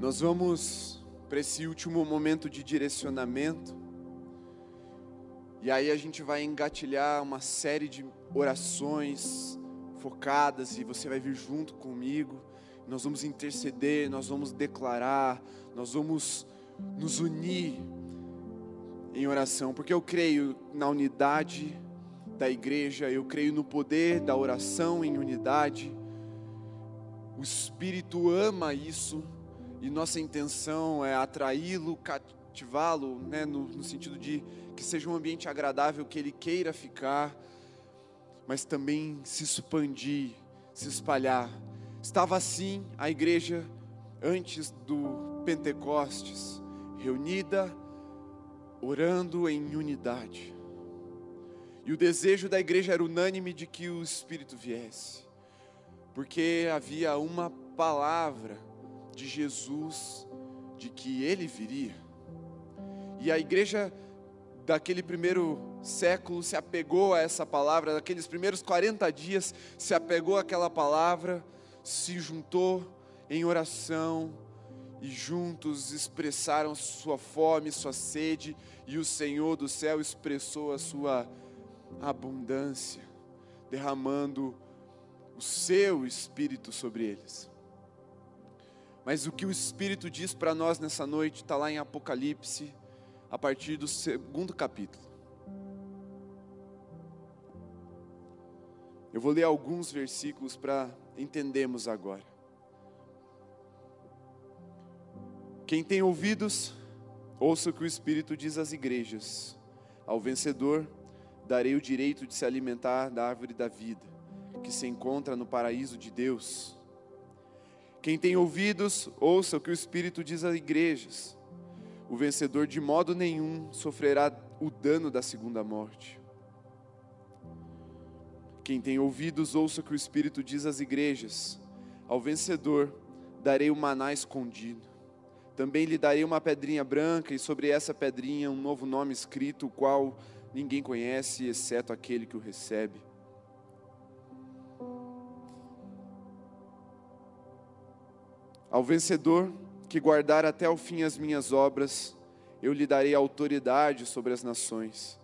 Nós vamos para esse último momento de direcionamento. E aí a gente vai engatilhar uma série de orações focadas e você vai vir junto comigo. Nós vamos interceder, nós vamos declarar, nós vamos nos unir em oração, porque eu creio na unidade da igreja, eu creio no poder da oração em unidade. O Espírito ama isso e nossa intenção é atraí-lo, cativá-lo, né, no, no sentido de que seja um ambiente agradável, que ele queira ficar, mas também se expandir, se espalhar. Estava assim a igreja antes do Pentecostes, reunida, orando em unidade. E o desejo da igreja era unânime de que o Espírito viesse, porque havia uma palavra de Jesus de que ele viria. E a igreja daquele primeiro século se apegou a essa palavra, daqueles primeiros 40 dias se apegou àquela palavra, se juntou em oração e juntos expressaram sua fome, sua sede, e o Senhor do céu expressou a sua abundância, derramando o seu espírito sobre eles. Mas o que o Espírito diz para nós nessa noite está lá em Apocalipse, a partir do segundo capítulo. Eu vou ler alguns versículos para entendermos agora. Quem tem ouvidos, ouça o que o Espírito diz às igrejas. Ao vencedor, darei o direito de se alimentar da árvore da vida, que se encontra no paraíso de Deus. Quem tem ouvidos, ouça o que o Espírito diz às igrejas. O vencedor de modo nenhum sofrerá o dano da segunda morte. Quem tem ouvidos, ouça o que o Espírito diz às igrejas. Ao vencedor darei o maná escondido. Também lhe darei uma pedrinha branca, e sobre essa pedrinha um novo nome escrito, o qual ninguém conhece, exceto aquele que o recebe. Ao vencedor que guardar até o fim as minhas obras, eu lhe darei autoridade sobre as nações.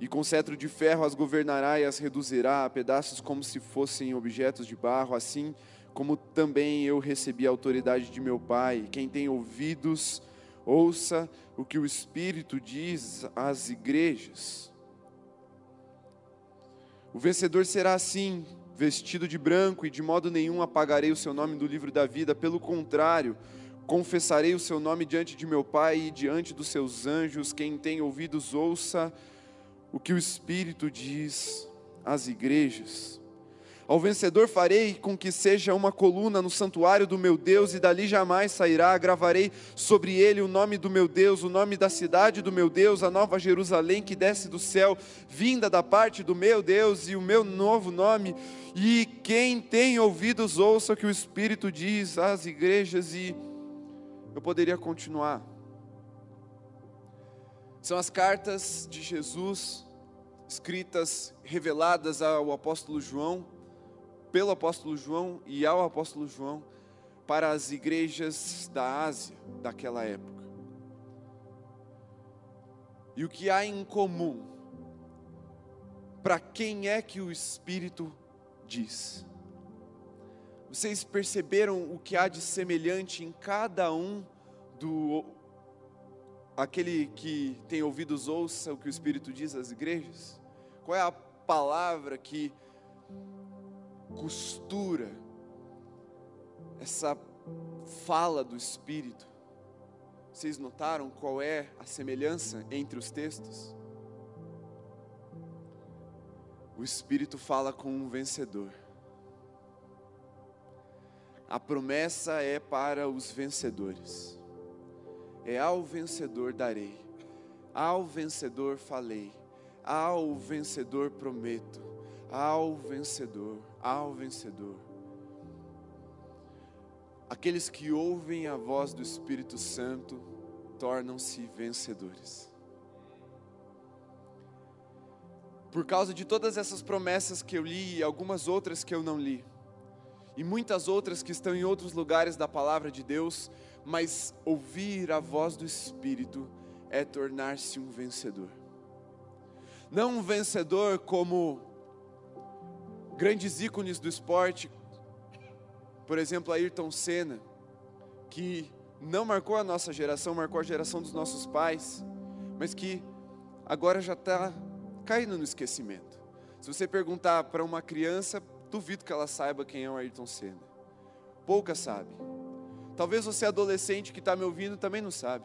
E com cetro de ferro as governará e as reduzirá a pedaços como se fossem objetos de barro, assim como também eu recebi a autoridade de meu Pai. Quem tem ouvidos, ouça o que o Espírito diz às igrejas. O vencedor será assim, vestido de branco, e de modo nenhum apagarei o seu nome do livro da vida, pelo contrário, confessarei o seu nome diante de meu Pai e diante dos seus anjos. Quem tem ouvidos, ouça o que o Espírito diz às igrejas. Ao vencedor farei com que seja uma coluna no santuário do meu Deus, e dali jamais sairá. Gravarei sobre ele o nome do meu Deus, o nome da cidade do meu Deus, a nova Jerusalém que desce do céu, vinda da parte do meu Deus, e o meu novo nome. E quem tem ouvidos, ouça o que o Espírito diz às igrejas, e eu poderia continuar. São as cartas de Jesus, escritas, reveladas ao apóstolo João pelo apóstolo João e ao apóstolo João para as igrejas da Ásia daquela época. E o que há em comum? Para quem é que o Espírito diz? Vocês perceberam o que há de semelhante em cada um do aquele que tem ouvidos ouça o que o Espírito diz às igrejas? Qual é a palavra que costura essa fala do Espírito. Vocês notaram qual é a semelhança entre os textos? O Espírito fala com um vencedor. A promessa é para os vencedores. É ao vencedor darei, ao vencedor falei, ao vencedor prometo, ao vencedor ao vencedor. Aqueles que ouvem a voz do Espírito Santo tornam-se vencedores. Por causa de todas essas promessas que eu li e algumas outras que eu não li, e muitas outras que estão em outros lugares da palavra de Deus, mas ouvir a voz do Espírito é tornar-se um vencedor. Não um vencedor como grandes ícones do esporte, por exemplo, Ayrton Senna, que não marcou a nossa geração, marcou a geração dos nossos pais, mas que agora já está caindo no esquecimento. Se você perguntar para uma criança, duvido que ela saiba quem é o Ayrton Senna. Pouca sabe. Talvez você adolescente que está me ouvindo também não sabe.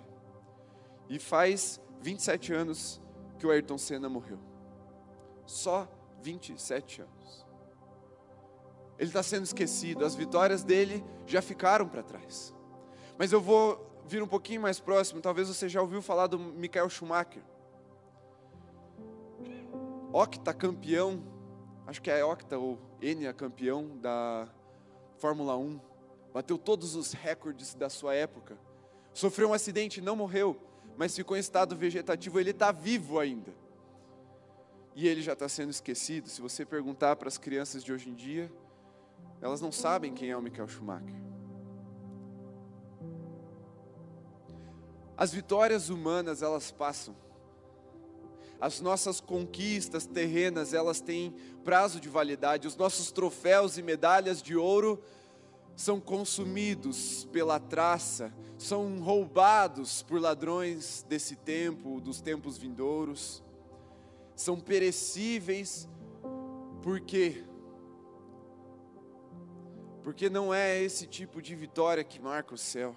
E faz 27 anos que o Ayrton Senna morreu. Só 27 anos. Ele está sendo esquecido, as vitórias dele já ficaram para trás. Mas eu vou vir um pouquinho mais próximo, talvez você já ouviu falar do Michael Schumacher. Octa campeão, acho que é Octa ou Enia campeão da Fórmula 1. Bateu todos os recordes da sua época. Sofreu um acidente, não morreu, mas ficou em estado vegetativo, ele está vivo ainda. E ele já está sendo esquecido. Se você perguntar para as crianças de hoje em dia, elas não sabem quem é o Michael Schumacher. As vitórias humanas, elas passam. As nossas conquistas terrenas, elas têm prazo de validade. Os nossos troféus e medalhas de ouro são consumidos pela traça, são roubados por ladrões desse tempo, dos tempos vindouros. São perecíveis porque porque não é esse tipo de vitória que marca o céu.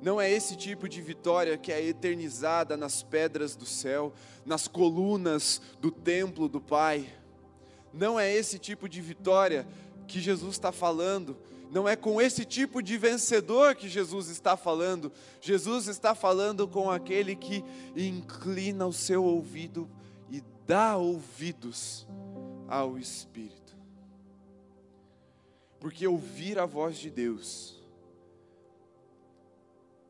Não é esse tipo de vitória que é eternizada nas pedras do céu, nas colunas do templo do Pai. Não é esse tipo de vitória que Jesus está falando. Não é com esse tipo de vencedor que Jesus está falando. Jesus está falando com aquele que inclina o seu ouvido e dá ouvidos ao Espírito. Porque ouvir a voz de Deus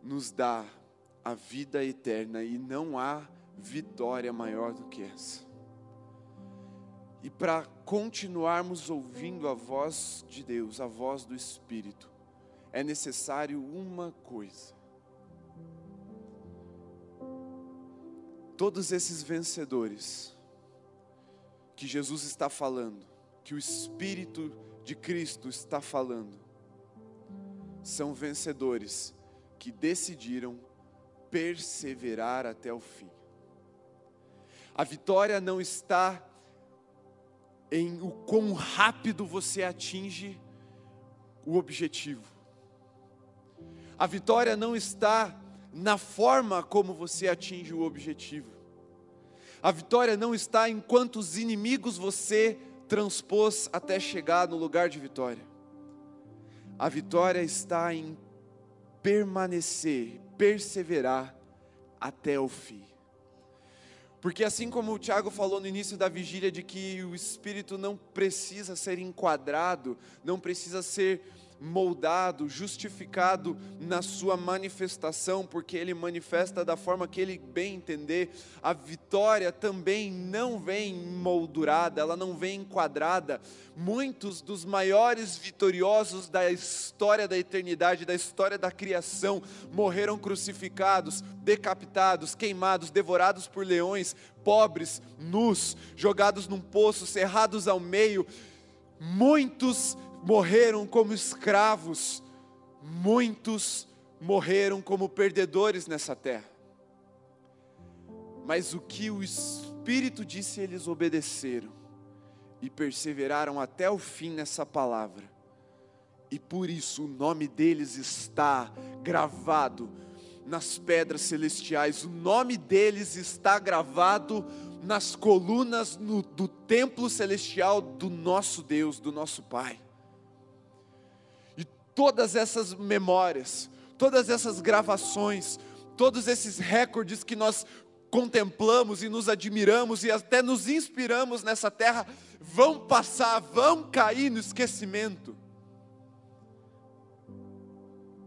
nos dá a vida eterna e não há vitória maior do que essa. E para continuarmos ouvindo a voz de Deus, a voz do Espírito, é necessário uma coisa. Todos esses vencedores que Jesus está falando, que o Espírito de Cristo está falando, são vencedores que decidiram perseverar até o fim. A vitória não está em o quão rápido você atinge o objetivo. A vitória não está na forma como você atinge o objetivo. A vitória não está em quantos inimigos você transpôs até chegar no lugar de vitória. A vitória está em permanecer, perseverar até o fim. Porque assim como o Tiago falou no início da vigília de que o espírito não precisa ser enquadrado, não precisa ser moldado, justificado na sua manifestação, porque ele manifesta da forma que ele bem entender. A vitória também não vem moldurada, ela não vem enquadrada. Muitos dos maiores vitoriosos da história da eternidade, da história da criação, morreram crucificados, decapitados, queimados, devorados por leões, pobres, nus, jogados num poço, cerrados ao meio. Muitos morreram como escravos, muitos morreram como perdedores nessa terra. Mas o que o Espírito disse, eles obedeceram e perseveraram até o fim nessa palavra. E por isso o nome deles está gravado nas pedras celestiais, o nome deles está gravado nas colunas no, do templo celestial do nosso Deus, do nosso Pai todas essas memórias, todas essas gravações, todos esses recordes que nós contemplamos e nos admiramos e até nos inspiramos nessa terra, vão passar, vão cair no esquecimento.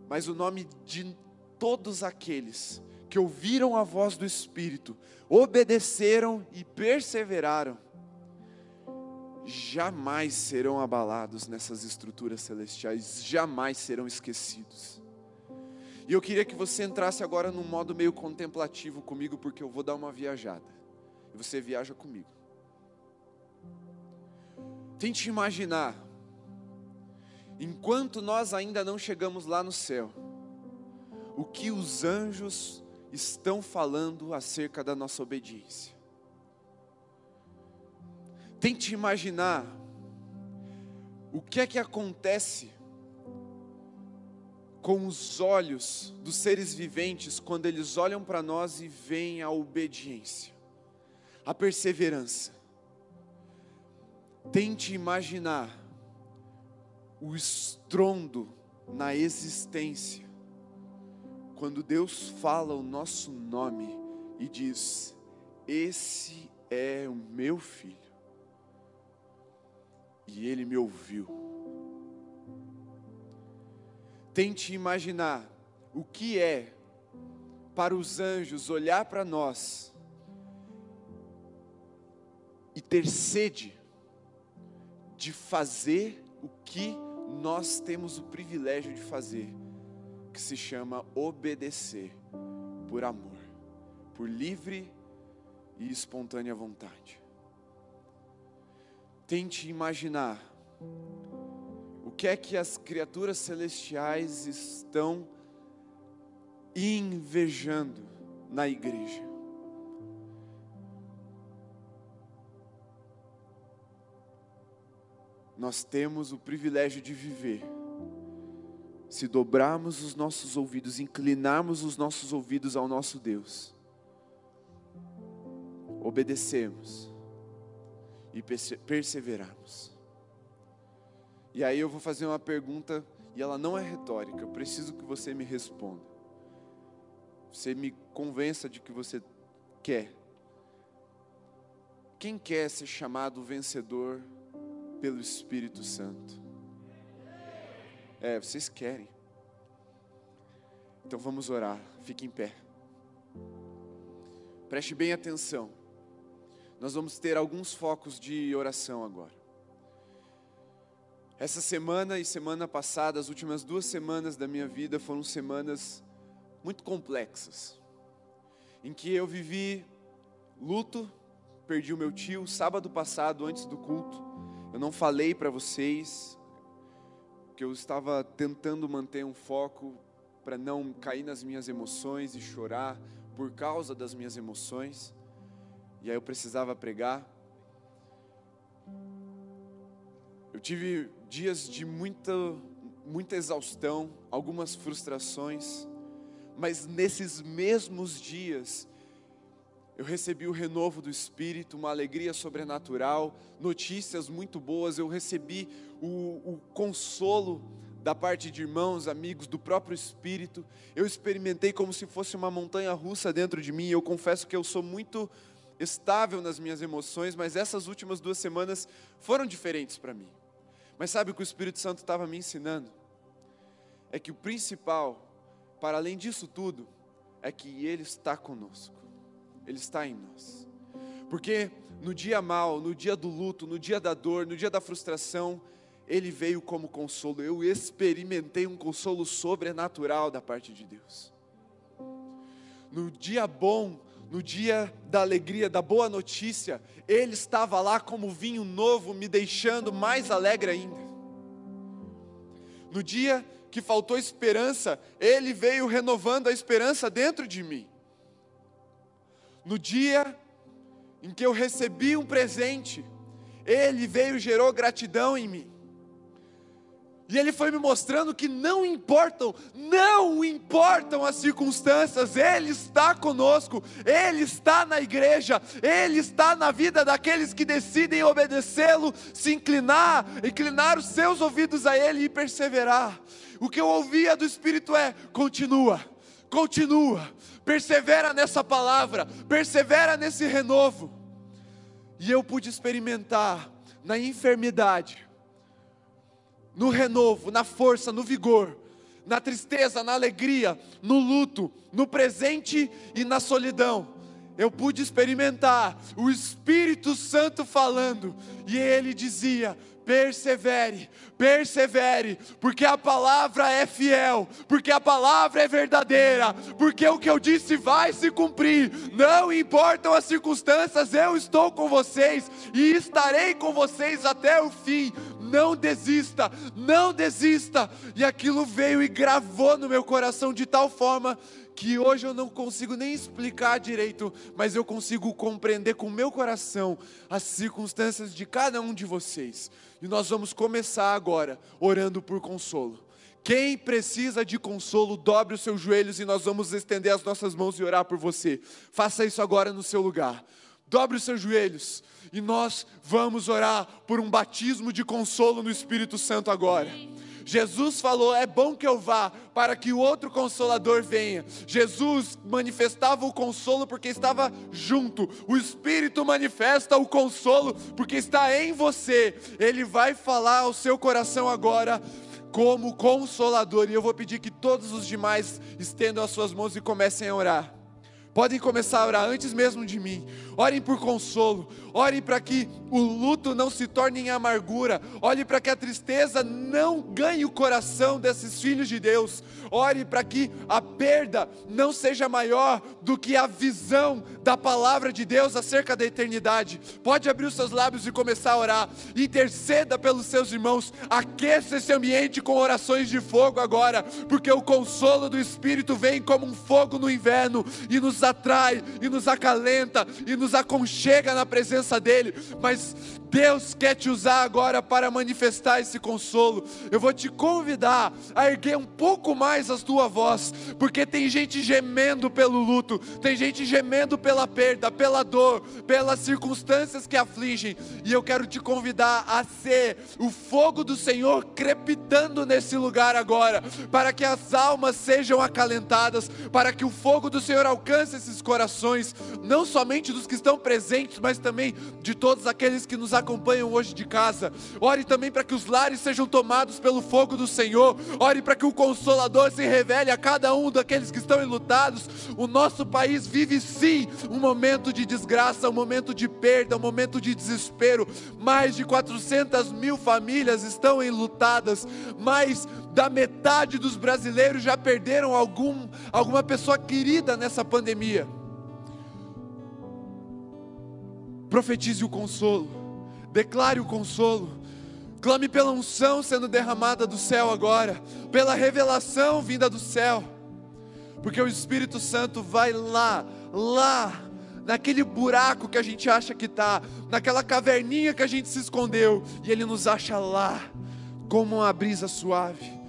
Mas o nome de todos aqueles que ouviram a voz do Espírito, obedeceram e perseveraram, jamais serão abalados nessas estruturas celestiais, jamais serão esquecidos. E eu queria que você entrasse agora num modo meio contemplativo comigo, porque eu vou dar uma viajada. E você viaja comigo. Tente imaginar, enquanto nós ainda não chegamos lá no céu, o que os anjos estão falando acerca da nossa obediência. Tente imaginar o que é que acontece com os olhos dos seres viventes quando eles olham para nós e veem a obediência, a perseverança. Tente imaginar o estrondo na existência quando Deus fala o nosso nome e diz: Esse é o meu filho e ele me ouviu. Tente imaginar o que é para os anjos olhar para nós e ter sede de fazer o que nós temos o privilégio de fazer, que se chama obedecer por amor, por livre e espontânea vontade. Tente imaginar o que é que as criaturas celestiais estão invejando na igreja. Nós temos o privilégio de viver. Se dobrarmos os nossos ouvidos, inclinarmos os nossos ouvidos ao nosso Deus, obedecemos e perseverarmos. E aí eu vou fazer uma pergunta e ela não é retórica, eu preciso que você me responda. Você me convença de que você quer. Quem quer ser chamado vencedor pelo Espírito Santo? É, vocês querem. Então vamos orar. Fique em pé. Preste bem atenção. Nós vamos ter alguns focos de oração agora. Essa semana e semana passada, as últimas duas semanas da minha vida foram semanas muito complexas, em que eu vivi luto, perdi o meu tio sábado passado, antes do culto. Eu não falei para vocês, que eu estava tentando manter um foco para não cair nas minhas emoções e chorar por causa das minhas emoções e aí eu precisava pregar. Eu tive dias de muita, muita exaustão, algumas frustrações, mas nesses mesmos dias, eu recebi o renovo do Espírito, uma alegria sobrenatural, notícias muito boas, eu recebi o, o consolo da parte de irmãos, amigos, do próprio Espírito. Eu experimentei como se fosse uma montanha russa dentro de mim. Eu confesso que eu sou muito estável nas minhas emoções, mas essas últimas duas semanas foram diferentes para mim. Mas sabe o que o Espírito Santo estava me ensinando? É que o principal, para além disso tudo, é que Ele está conosco, Ele está em nós. Porque no dia mal, no dia do luto, no dia da dor, no dia da frustração, Ele veio como consolo. Eu experimentei um consolo sobrenatural da parte de Deus. No dia bom, no dia da alegria, da boa notícia, Ele estava lá como vinho novo, me deixando mais alegre ainda. No dia que faltou esperança, Ele veio renovando a esperança dentro de mim. No dia em que eu recebi um presente, Ele veio e gerou gratidão em mim. E ele foi me mostrando que não importam, não importam as circunstâncias, Ele está conosco, Ele está na igreja, Ele está na vida daqueles que decidem obedecê-lo, se inclinar, inclinar os seus ouvidos a Ele e perseverar. O que eu ouvia do Espírito é: continua, continua, persevera nessa palavra, persevera nesse renovo. E eu pude experimentar na enfermidade, no renovo, na força, no vigor, na tristeza, na alegria, no luto, no presente e na solidão. eu pude experimentar o Espírito Santo falando, e ele dizia: persevere, persevere, porque a palavra é fiel, porque a palavra é verdadeira, porque o que eu disse vai se cumprir, não importam as circunstâncias, eu estou com vocês e estarei com vocês até o fim. Não desista, não desista. E aquilo veio e gravou no meu coração de tal forma que hoje eu não consigo nem explicar direito, mas eu consigo compreender com o meu coração as circunstâncias de cada um de vocês. E nós vamos começar agora orando por consolo. Quem precisa de consolo, dobre os seus joelhos e nós vamos estender as nossas mãos e orar por você. Faça isso agora no seu lugar. Dobre os seus joelhos e nós vamos orar por um batismo de consolo no Espírito Santo agora. Jesus falou: é bom que eu vá, para que o outro consolador venha. Jesus manifestava o consolo porque estava junto. O Espírito manifesta o consolo porque está em você. Ele vai falar ao seu coração agora como consolador. E eu vou pedir que todos os demais estendam as suas mãos e comecem a orar. Podem começar a orar antes mesmo de mim. Orem por consolo. Orem para que o luto não se torne em amargura. Olhe para que a tristeza não ganhe o coração desses filhos de Deus. Ore para que a perda não seja maior do que a visão da palavra de Deus acerca da eternidade. Pode abrir os seus lábios e começar a orar. Interceda pelos seus irmãos. Aqueça esse ambiente com orações de fogo agora, porque o consolo do Espírito vem como um fogo no inverno e nos atrai e nos acalenta e nos aconchega na presença dEle. Mas Deus quer te usar agora para manifestar esse consolo. Eu vou te convidar a erguer um pouco mais a tua voz, porque tem gente gemendo pelo luto, tem gente gemendo pela perda, pela dor, pelas circunstâncias que afligem, e eu quero te convidar a ser o fogo do Senhor crepitando nesse lugar agora, para que as almas sejam acalentadas, para que o fogo do Senhor alcance esses corações, não somente dos que estão presentes, mas também de todos aqueles que nos acompanham hoje de casa. Ore também para que os lares sejam tomados pelo fogo do Senhor. Ore para que o Consolador se revele a cada um daqueles que estão enlutados. O nosso país vive sim um momento de desgraça, um momento de perda, um momento de desespero. Mais de 400 mil famílias estão enlutadas. Mais da metade dos brasileiros já perderam algum, alguma pessoa querida nessa pandemia. Profetize o consolo declare o consolo. Clame pela unção sendo derramada do céu agora, pela revelação vinda do céu, porque o Espírito Santo vai lá, lá, naquele buraco que a gente acha que está, naquela caverninha que a gente se escondeu, e Ele nos acha lá, como uma brisa suave.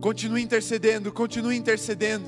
Continue intercedendo, continue intercedendo.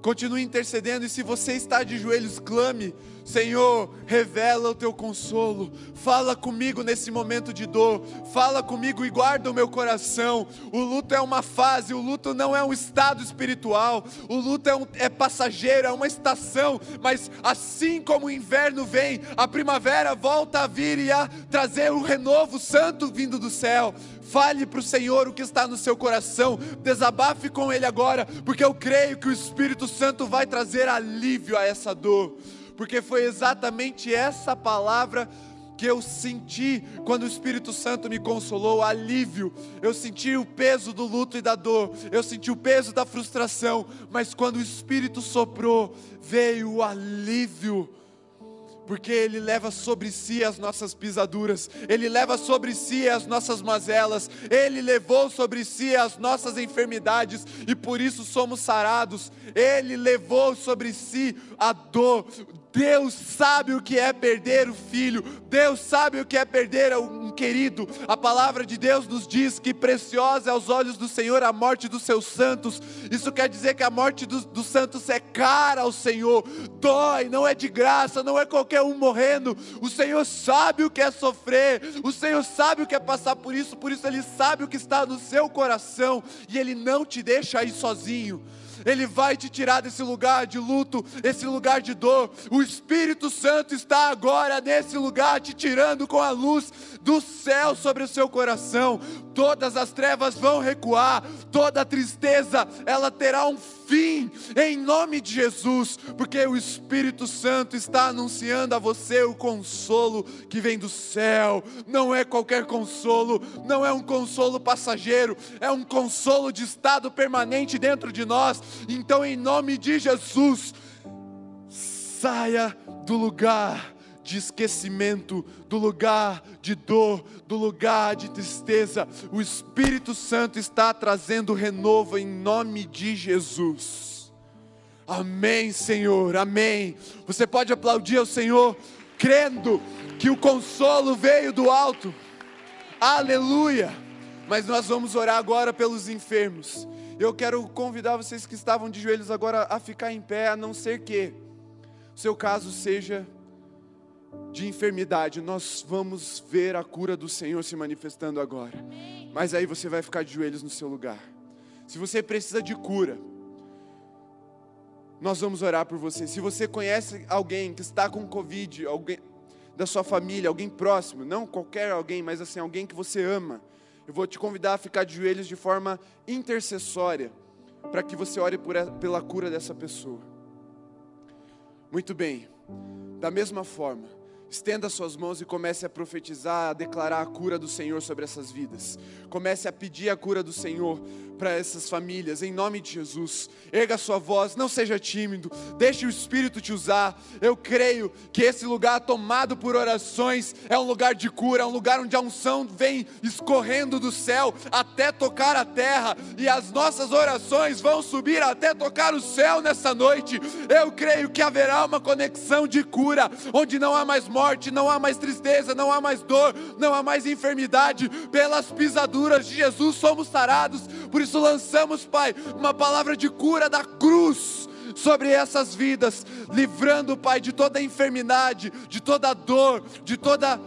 Continue intercedendo, e se você está de joelhos, clame Senhor, revela o teu consolo, fala comigo nesse momento de dor, fala comigo e guarda o meu coração. O luto é uma fase, o luto não é um estado espiritual, o luto é, um, é passageiro, é uma estação, mas assim como o inverno vem, a primavera volta a vir e a trazer o renovo santo vindo do céu. Fale para o Senhor o que está no seu coração, desabafe com Ele agora, porque eu creio que o Espírito Santo vai trazer alívio a essa dor porque foi exatamente essa palavra que eu senti quando o Espírito Santo me consolou, alívio. Eu senti o peso do luto e da dor, eu senti o peso da frustração, mas quando o Espírito soprou, veio o alívio porque Ele leva sobre si as nossas pisaduras, Ele leva sobre si as nossas mazelas, Ele levou sobre si as nossas enfermidades e por isso somos sarados, Ele levou sobre si a dor, Deus sabe o que é perder o filho, Deus sabe o que é perder um querido. A palavra de Deus nos diz que preciosa é aos olhos do Senhor a morte dos seus santos. Isso quer dizer que a morte dos, dos santos é cara ao Senhor, dói, não é de graça, não é qualquer um morrendo. O Senhor sabe o que é sofrer, o Senhor sabe o que é passar por isso, por isso Ele sabe o que está no seu coração e Ele não te deixa aí sozinho. Ele vai te tirar desse lugar de luto, esse lugar de dor. O Espírito Santo está agora nesse lugar, te tirando com a luz do céu sobre o seu coração. Todas as trevas vão recuar, toda tristeza, ela terá um Vim em nome de Jesus, porque o Espírito Santo está anunciando a você o consolo que vem do céu. Não é qualquer consolo, não é um consolo passageiro, é um consolo de estado permanente dentro de nós. Então, em nome de Jesus, saia do lugar de esquecimento, do lugar de dor, do lugar de tristeza. O Espírito Santo está trazendo renovo em nome de Jesus. Amém, Senhor, amém. Você pode aplaudir ao Senhor, crendo que o consolo veio do alto. Aleluia. Mas nós vamos orar agora pelos enfermos. Eu quero convidar vocês que estavam de joelhos agora a ficar em pé, a não ser que seu caso seja de enfermidade, nós vamos ver a cura do Senhor se manifestando agora. Mas aí você vai ficar de joelhos no seu lugar. Se você precisa de cura, nós vamos orar por você. Se você conhece alguém que está com Covid, alguém da sua família, alguém próximo, não qualquer alguém, mas assim, alguém que você ama, eu vou te convidar a ficar de joelhos de forma intercessória, para que você ore por, pela cura dessa pessoa. Muito bem, da mesma forma, Estenda suas mãos e comece a profetizar, a declarar a cura do Senhor sobre essas vidas. Comece a pedir a cura do Senhor para essas famílias, em nome de Jesus. Erga sua voz, não seja tímido, deixe o Espírito te usar. Eu creio que esse lugar tomado por orações é um lugar de cura, é um lugar onde a unção vem escorrendo do céu até tocar a terra, e as nossas orações vão subir até tocar o céu nessa noite. Eu creio que haverá uma conexão de cura, onde não há mais morte, não há mais tristeza, não há mais dor, não há mais enfermidade. Pelas pisaduras de Jesus somos sarados. Por isso lançamos, Pai, uma palavra de cura da cruz sobre essas vidas, livrando, Pai, de toda enfermidade, de toda dor, de toda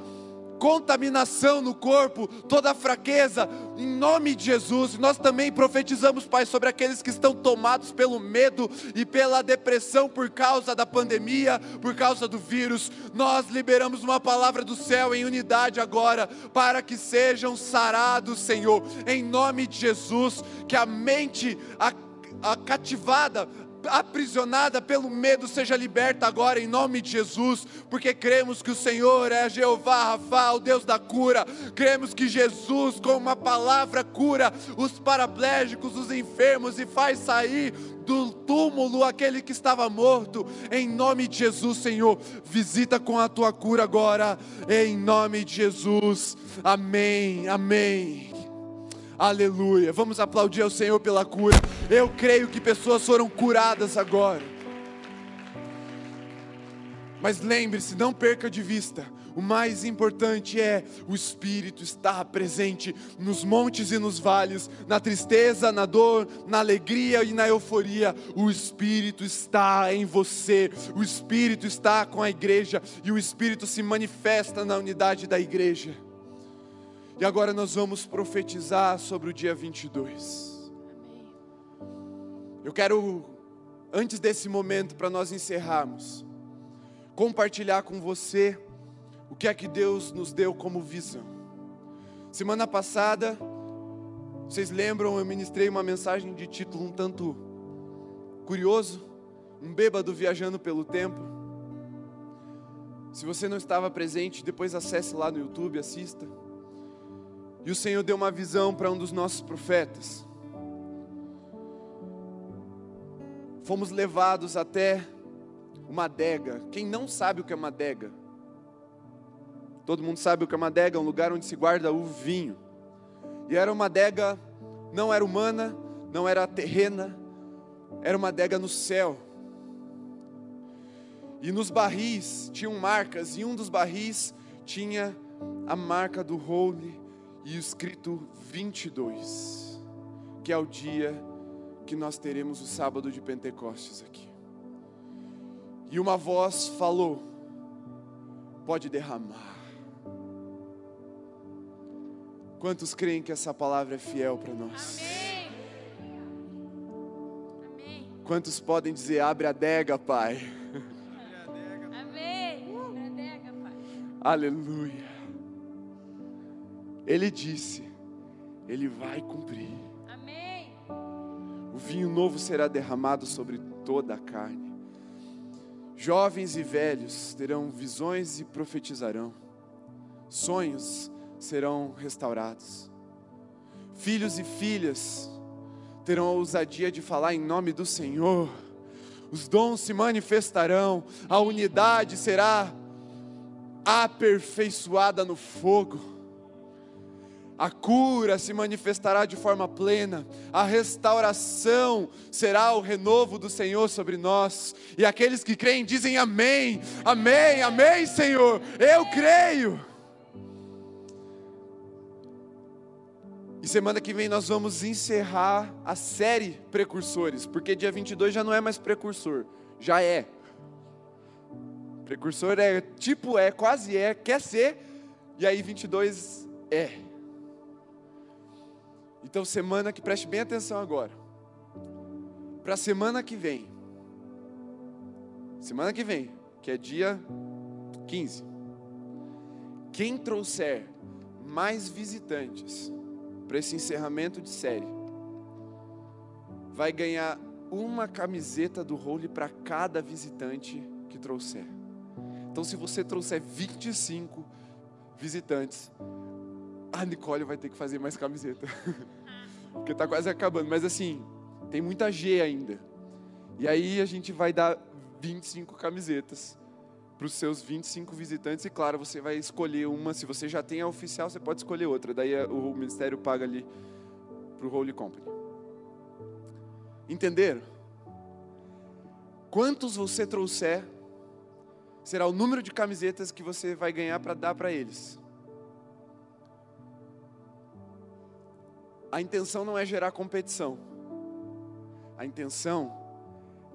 contaminação no corpo, toda fraqueza, em nome de Jesus. Nós também profetizamos, Pai, sobre aqueles que estão tomados pelo medo e pela depressão por causa da pandemia, por causa do vírus. Nós liberamos uma palavra do céu em unidade agora, para que sejam sarados, Senhor, em nome de Jesus, que a mente a, a cativada, aprisionada pelo medo seja liberta agora em nome de Jesus, porque cremos que o Senhor é Jeová Rafa, o Deus da cura. Cremos que Jesus, com uma palavra, cura os paraplégicos, os enfermos e faz sair do túmulo aquele que estava morto. Em nome de Jesus, Senhor, visita com a tua cura agora, em nome de Jesus. Amém. Amém. Aleluia. Vamos aplaudir ao Senhor pela cura. Eu creio que pessoas foram curadas agora. Mas lembre-se, não perca de vista. O mais importante é o Espírito estar presente nos montes e nos vales, na tristeza, na dor, na alegria e na euforia. O Espírito está em você, o Espírito está com a igreja e o Espírito se manifesta na unidade da igreja. E agora nós vamos profetizar sobre o dia 22. Eu quero, antes desse momento, para nós encerrarmos, compartilhar com você o que é que Deus nos deu como visão. Semana passada, vocês lembram, eu ministrei uma mensagem de título um tanto curioso, um bêbado viajando pelo tempo. Se você não estava presente, depois acesse lá no YouTube, assista. E o Senhor deu uma visão para um dos nossos profetas. Fomos levados até uma adega. Quem não sabe o que é uma adega? Todo mundo sabe o que é uma adega, é um lugar onde se guarda o vinho. E era uma adega, não era humana, não era terrena, era uma adega no céu. E nos barris tinham marcas, e um dos barris tinha a marca do Holy e escrito 22, que é o dia que nós teremos o sábado de Pentecostes aqui. E uma voz falou: pode derramar. Quantos creem que essa palavra é fiel para nós? Amém. Amém. Quantos podem dizer: abre a adega, Pai? Amém. Abre a adega, Pai. Aleluia. Ele disse, Ele vai cumprir. Amém. O vinho novo será derramado sobre toda a carne. Jovens e velhos terão visões e profetizarão. Sonhos serão restaurados. Filhos e filhas terão a ousadia de falar em nome do Senhor. Os dons se manifestarão, a unidade será aperfeiçoada no fogo a cura se manifestará de forma plena, a restauração será o renovo do Senhor sobre nós, e aqueles que creem dizem amém, amém, amém, Senhor, eu creio. E semana que vem nós vamos encerrar a série Precursores, porque dia 22 já não é mais precursor, já é. Precursor é tipo é, quase é, quer ser, e aí 22 é. Então, semana que preste bem atenção agora. Para semana que vem. Semana que vem, que é dia 15. Quem trouxer mais visitantes para esse encerramento de série vai ganhar uma camiseta do role para cada visitante que trouxer. Então, se você trouxer 25 visitantes, a Nicole vai ter que fazer mais camiseta. Porque está quase acabando. Mas assim, tem muita G ainda. E aí a gente vai dar 25 camisetas para os seus 25 visitantes. E claro, você vai escolher uma. Se você já tem a oficial, você pode escolher outra. Daí o ministério paga ali para o Holy Company. Entenderam? Quantos você trouxer, será o número de camisetas que você vai ganhar para dar para eles. A intenção não é gerar competição. A intenção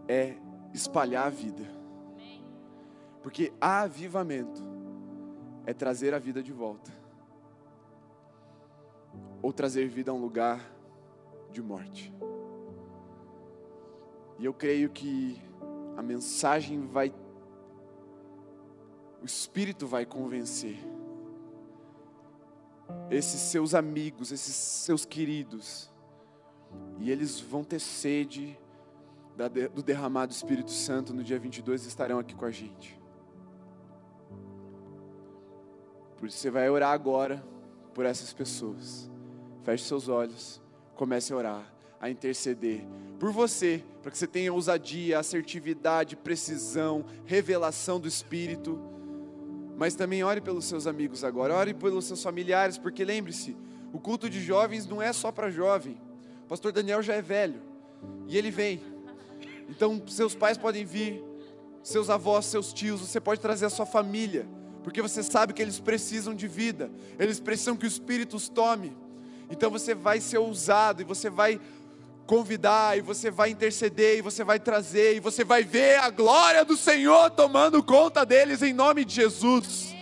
é espalhar a vida. Porque avivamento é trazer a vida de volta. Ou trazer vida a um lugar de morte. E eu creio que a mensagem vai o Espírito vai convencer esses seus amigos, esses seus queridos, e eles vão ter sede do derramado Espírito Santo no dia 22 estarão aqui com a gente. Por isso você vai orar agora por essas pessoas. Feche seus olhos, comece a orar, a interceder por você, para que você tenha ousadia, assertividade, precisão, revelação do Espírito mas também ore pelos seus amigos agora, ore pelos seus familiares, porque lembre-se, o culto de jovens não é só para jovem. O pastor Daniel já é velho e ele vem. Então, seus pais podem vir, seus avós, seus tios, você pode trazer a sua família, porque você sabe que eles precisam de vida, eles precisam que o Espírito os tome. Então você vai ser ousado e você vai convidar, e você vai interceder, e você vai trazer, e você vai ver a glória do Senhor tomando conta deles em nome de Jesus.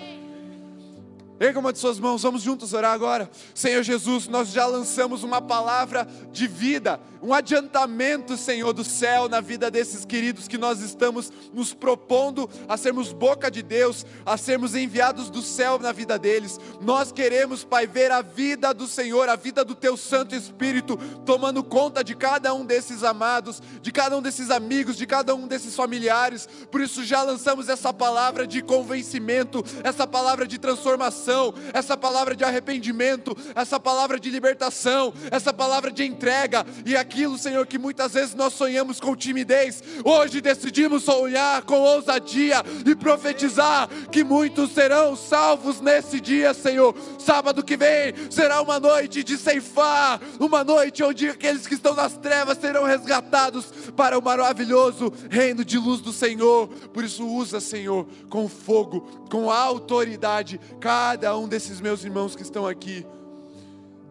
Erga uma de suas mãos, vamos juntos orar agora. Senhor Jesus, nós já lançamos uma palavra de vida, um adiantamento, Senhor, do céu na vida desses queridos que nós estamos nos propondo a sermos boca de Deus, a sermos enviados do céu na vida deles. Nós queremos, Pai, ver a vida do Senhor, a vida do Teu Santo Espírito tomando conta de cada um desses amados, de cada um desses amigos, de cada um desses familiares. Por isso já lançamos essa palavra de convencimento, essa palavra de transformação essa palavra de arrependimento, essa palavra de libertação, essa palavra de entrega e aquilo, Senhor, que muitas vezes nós sonhamos com timidez, hoje decidimos sonhar com ousadia e profetizar que muitos serão salvos nesse dia, Senhor. Sábado que vem será uma noite de ceifar, uma noite onde aqueles que estão nas trevas serão resgatados para o maravilhoso reino de luz do Senhor. Por isso, usa, Senhor, com fogo, com autoridade, cada cada um desses meus irmãos que estão aqui.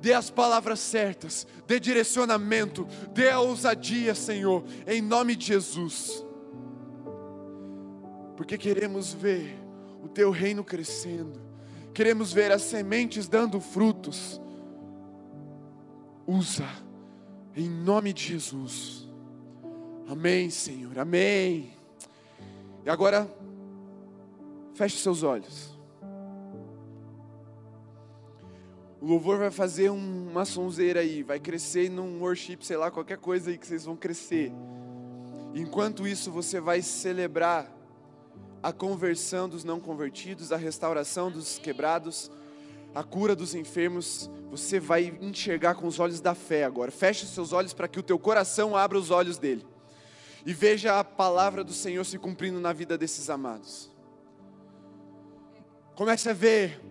Dê as palavras certas, dê direcionamento, dê a ousadia, Senhor, em nome de Jesus. Porque queremos ver o teu reino crescendo, queremos ver as sementes dando frutos. Usa, em nome de Jesus. Amém, Senhor, amém. E agora, feche seus olhos. O louvor vai fazer uma sonzeira aí, vai crescer num worship, sei lá, qualquer coisa aí que vocês vão crescer. Enquanto isso, você vai celebrar a conversão dos não convertidos, a restauração dos quebrados, a cura dos enfermos. Você vai enxergar com os olhos da fé agora. Feche os seus olhos para que o teu coração abra os olhos dele e veja a palavra do Senhor se cumprindo na vida desses amados. Comece a ver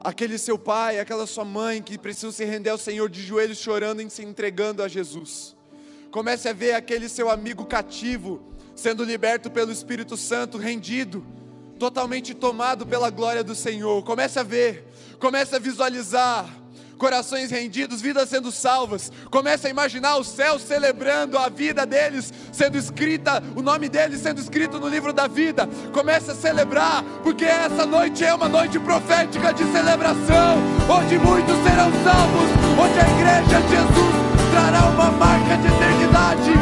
aquele seu pai, aquela sua mãe que precisam se render ao Senhor de joelhos chorando e se entregando a Jesus. Comece a ver aquele seu amigo cativo sendo liberto pelo Espírito Santo, rendido, totalmente tomado pela glória do Senhor. Comece a ver, comece a visualizar corações rendidos, vidas sendo salvas. Comece a imaginar o céu celebrando a vida deles, sendo escrita, o nome deles sendo escrito no livro da vida. Comece a celebrar, porque essa noite é uma noite profética de celebração, onde muitos serão salvos, onde a igreja de Jesus trará uma marca de eternidade,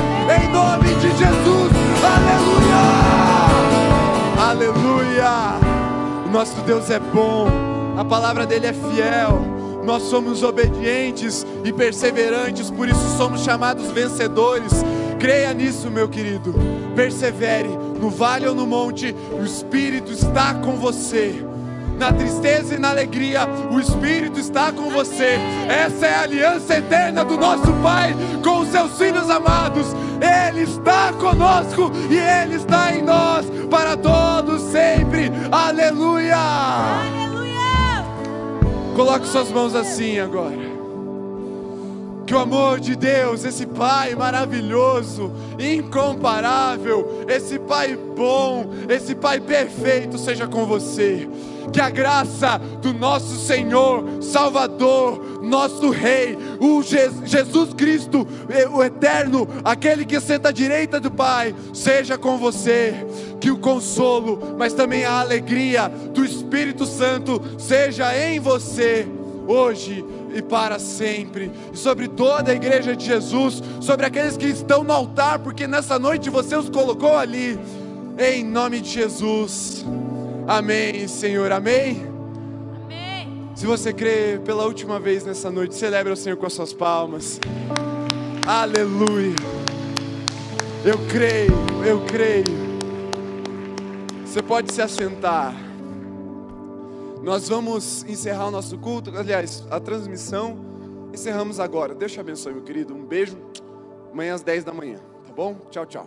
em nome de Jesus. Aleluia! Aleluia! Nosso Deus é bom, a palavra dele é fiel nós somos obedientes e perseverantes, por isso somos chamados vencedores. Creia nisso, meu querido. Persevere, no vale ou no monte, o Espírito está com você. Na tristeza e na alegria, o Espírito está com você. Essa é a aliança eterna do nosso Pai com os seus filhos amados. Ele está conosco e Ele está em nós para todos sempre. Aleluia! Aleluia. Coloque suas mãos assim agora. Que o amor de Deus, esse Pai maravilhoso, incomparável, esse Pai bom, esse Pai perfeito seja com você. Que a graça do nosso Senhor, Salvador, nosso Rei, o Jesus Cristo, o Eterno, aquele que senta à direita do Pai, seja com você que o consolo, mas também a alegria do Espírito Santo seja em você hoje e para sempre, e sobre toda a igreja de Jesus, sobre aqueles que estão no altar, porque nessa noite você os colocou ali, em nome de Jesus. Amém, Senhor, amém. amém. Se você crê pela última vez nessa noite, celebre o Senhor com as suas palmas. Aleluia. Eu creio, eu creio. Você pode se assentar. Nós vamos encerrar o nosso culto, aliás, a transmissão. Encerramos agora. Deus te abençoe, meu querido. Um beijo. Amanhã às 10 da manhã, tá bom? Tchau, tchau.